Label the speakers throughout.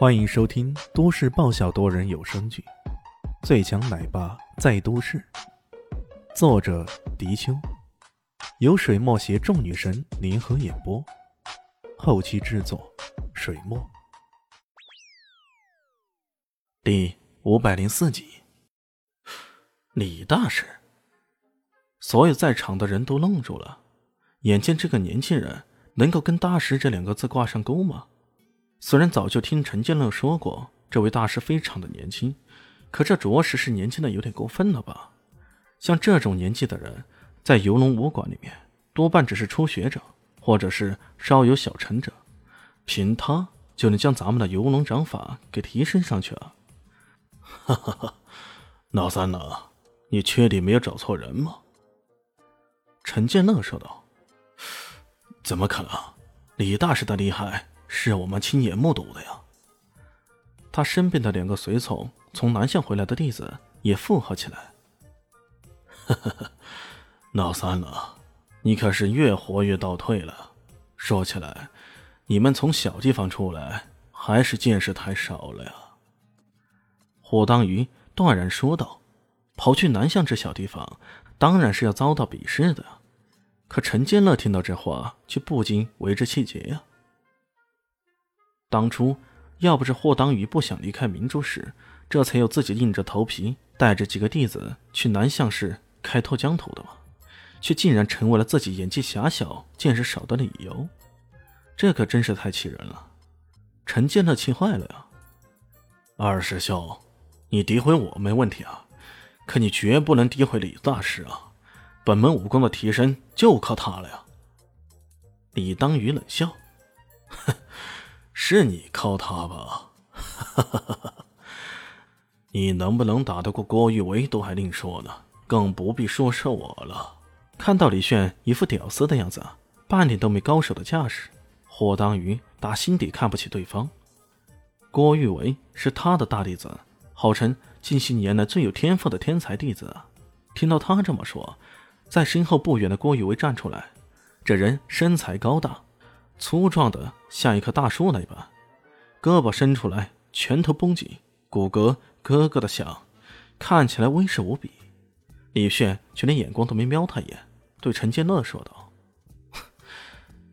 Speaker 1: 欢迎收听都市爆笑多人有声剧《最强奶爸在都市》，作者：迪秋，由水墨携众女神联合演播，后期制作：水墨。第五百零四集，李大师，所有在场的人都愣住了，眼见这个年轻人能够跟“大师”这两个字挂上钩吗？虽然早就听陈建乐说过，这位大师非常的年轻，可这着实是年轻的有点过分了吧？像这种年纪的人，在游龙武馆里面，多半只是初学者，或者是稍有小成者，凭他就能将咱们的游龙掌法给提升上去啊！哈哈哈，老三呢？你确定没有找错人吗？陈建乐说道：“怎么可能？李大师的厉害！”是我们亲眼目睹的呀！他身边的两个随从，从南向回来的弟子也附和起来。呵呵呵，老三了，你可是越活越倒退了。说起来，你们从小地方出来，还是见识太少了呀。霍当鱼断然说道：“跑去南向这小地方，当然是要遭到鄙视的。”可陈建乐听到这话，却不禁为之气结呀。当初要不是霍当宇不想离开明珠市，这才有自己硬着头皮带着几个弟子去南向市开拓疆土的嘛，却竟然成为了自己眼界狭小、见识少的理由，这可真是太气人了！陈建乐气坏了呀！二师兄，你诋毁我没问题啊，可你绝不能诋毁李大师啊！本门武功的提升就靠他了呀！李当宇冷笑，哼。是你靠他吧？你能不能打得过郭玉维都还另说呢，更不必说是我了。看到李炫一副屌丝的样子，半点都没高手的架势，霍当于打心底看不起对方。郭玉维是他的大弟子，号称近些年来最有天赋的天才弟子。听到他这么说，在身后不远的郭玉维站出来，这人身材高大。粗壮的像一棵大树那般，胳膊伸出来，拳头绷紧，骨骼咯咯的响，看起来威势无比。李炫却连眼光都没瞄他一眼，对陈建乐说道：“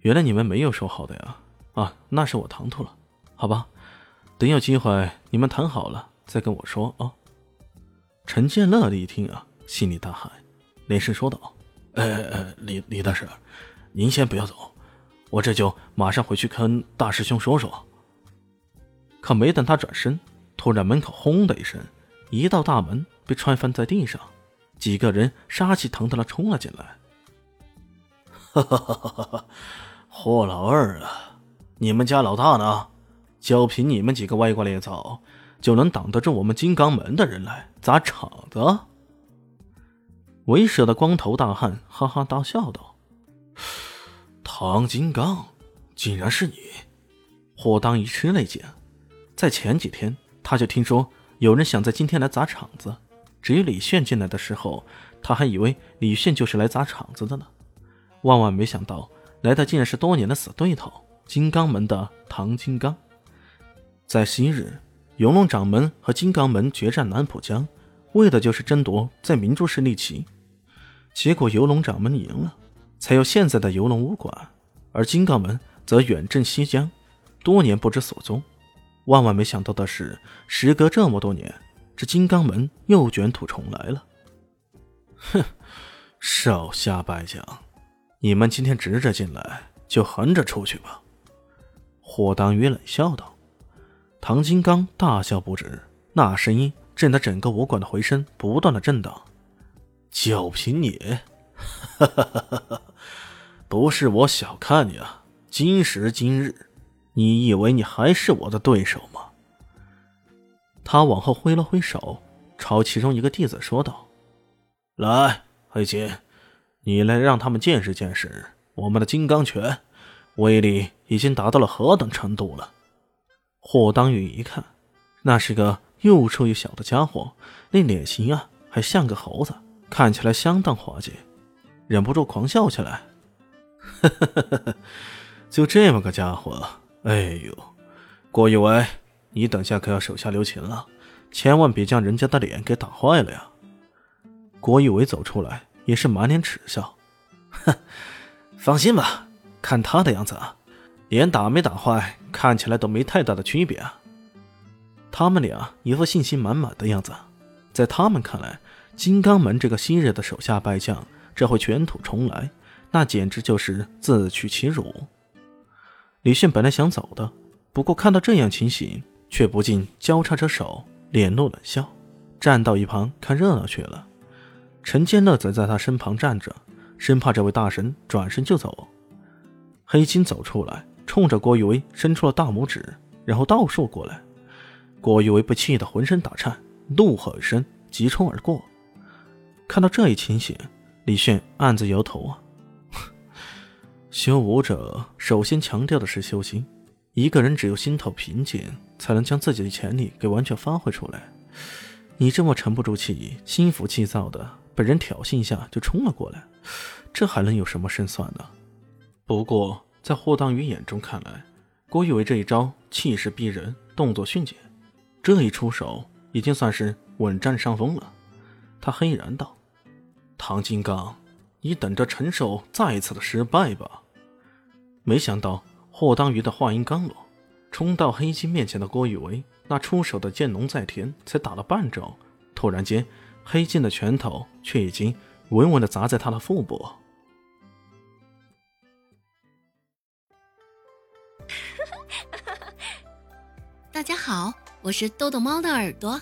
Speaker 1: 原来你们没有说好的呀？啊，那是我唐突了，好吧，等有机会你们谈好了再跟我说啊。”陈建乐一听啊，心里大喊，连声说道：“呃，李李大师，您先不要走。”我这就马上回去跟大师兄说说。可没等他转身，突然门口轰的一声，一道大门被踹翻在地上，几个人杀气腾腾的冲了进来。哈哈哈哈哈！霍老二啊，你们家老大呢？就凭你们几个歪瓜裂枣，就能挡得住我们金刚门的人来砸场子？为首的光头大汉哈哈大笑道。唐金刚，竟然是你！霍当一吃了一惊，在前几天他就听说有人想在今天来砸场子。至于李炫进来的时候，他还以为李炫就是来砸场子的呢。万万没想到，来的竟然是多年的死对头——金刚门的唐金刚。在昔日，游龙掌门和金刚门决战南浦江，为的就是争夺在明珠市立旗。结果游龙掌门赢了。才有现在的游龙武馆，而金刚门则远镇西江，多年不知所踪。万万没想到的是，时隔这么多年，这金刚门又卷土重来了。哼，少瞎白讲！你们今天直着进来，就横着出去吧。霍当鱼冷笑道。唐金刚大笑不止，那声音震得整个武馆的回声不断的震荡。就凭你！哈！不是我小看你啊，今时今日，你以为你还是我的对手吗？他往后挥了挥手，朝其中一个弟子说道：“来，黑金，你来让他们见识见识我们的金刚拳威力已经达到了何等程度了。”霍当宇一看，那是个又瘦又小的家伙，那脸型啊，还像个猴子，看起来相当滑稽。忍不住狂笑起来，哈哈哈哈就这么个家伙，哎呦，郭玉伟，你等下可要手下留情了，千万别将人家的脸给打坏了呀！郭玉伟走出来，也是满脸耻笑：“哼，放心吧，看他的样子啊，脸打没打坏，看起来都没太大的区别啊。”他们俩一副信心满满的样子，在他们看来，金刚门这个昔日的手下败将，这会卷土重来，那简直就是自取其辱。李迅本来想走的，不过看到这样情形，却不禁交叉着手，脸露冷笑，站到一旁看热闹去了。陈建乐则在他身旁站着，生怕这位大神转身就走。黑金走出来，冲着郭玉威伸出了大拇指，然后倒竖过来。郭玉威被气得浑身打颤，怒喝一声，急冲而过。看到这一情形，李炫暗自摇头啊。修武者首先强调的是修心，一个人只有心头平静，才能将自己的潜力给完全发挥出来。你这么沉不住气、心浮气躁的，被人挑衅一下就冲了过来，这还能有什么胜算呢？不过在霍当宇眼中看来，郭玉伟这一招气势逼人，动作迅捷，这一出手已经算是稳占上风了。他黑然道：“唐金刚。”你等着承受再一次的失败吧！没想到霍当鱼的话音刚落，冲到黑金面前的郭雨维那出手的剑龙在天，才打了半招，突然间黑金的拳头却已经稳稳的砸在他的腹部。
Speaker 2: 大家好，我是豆豆猫的耳朵。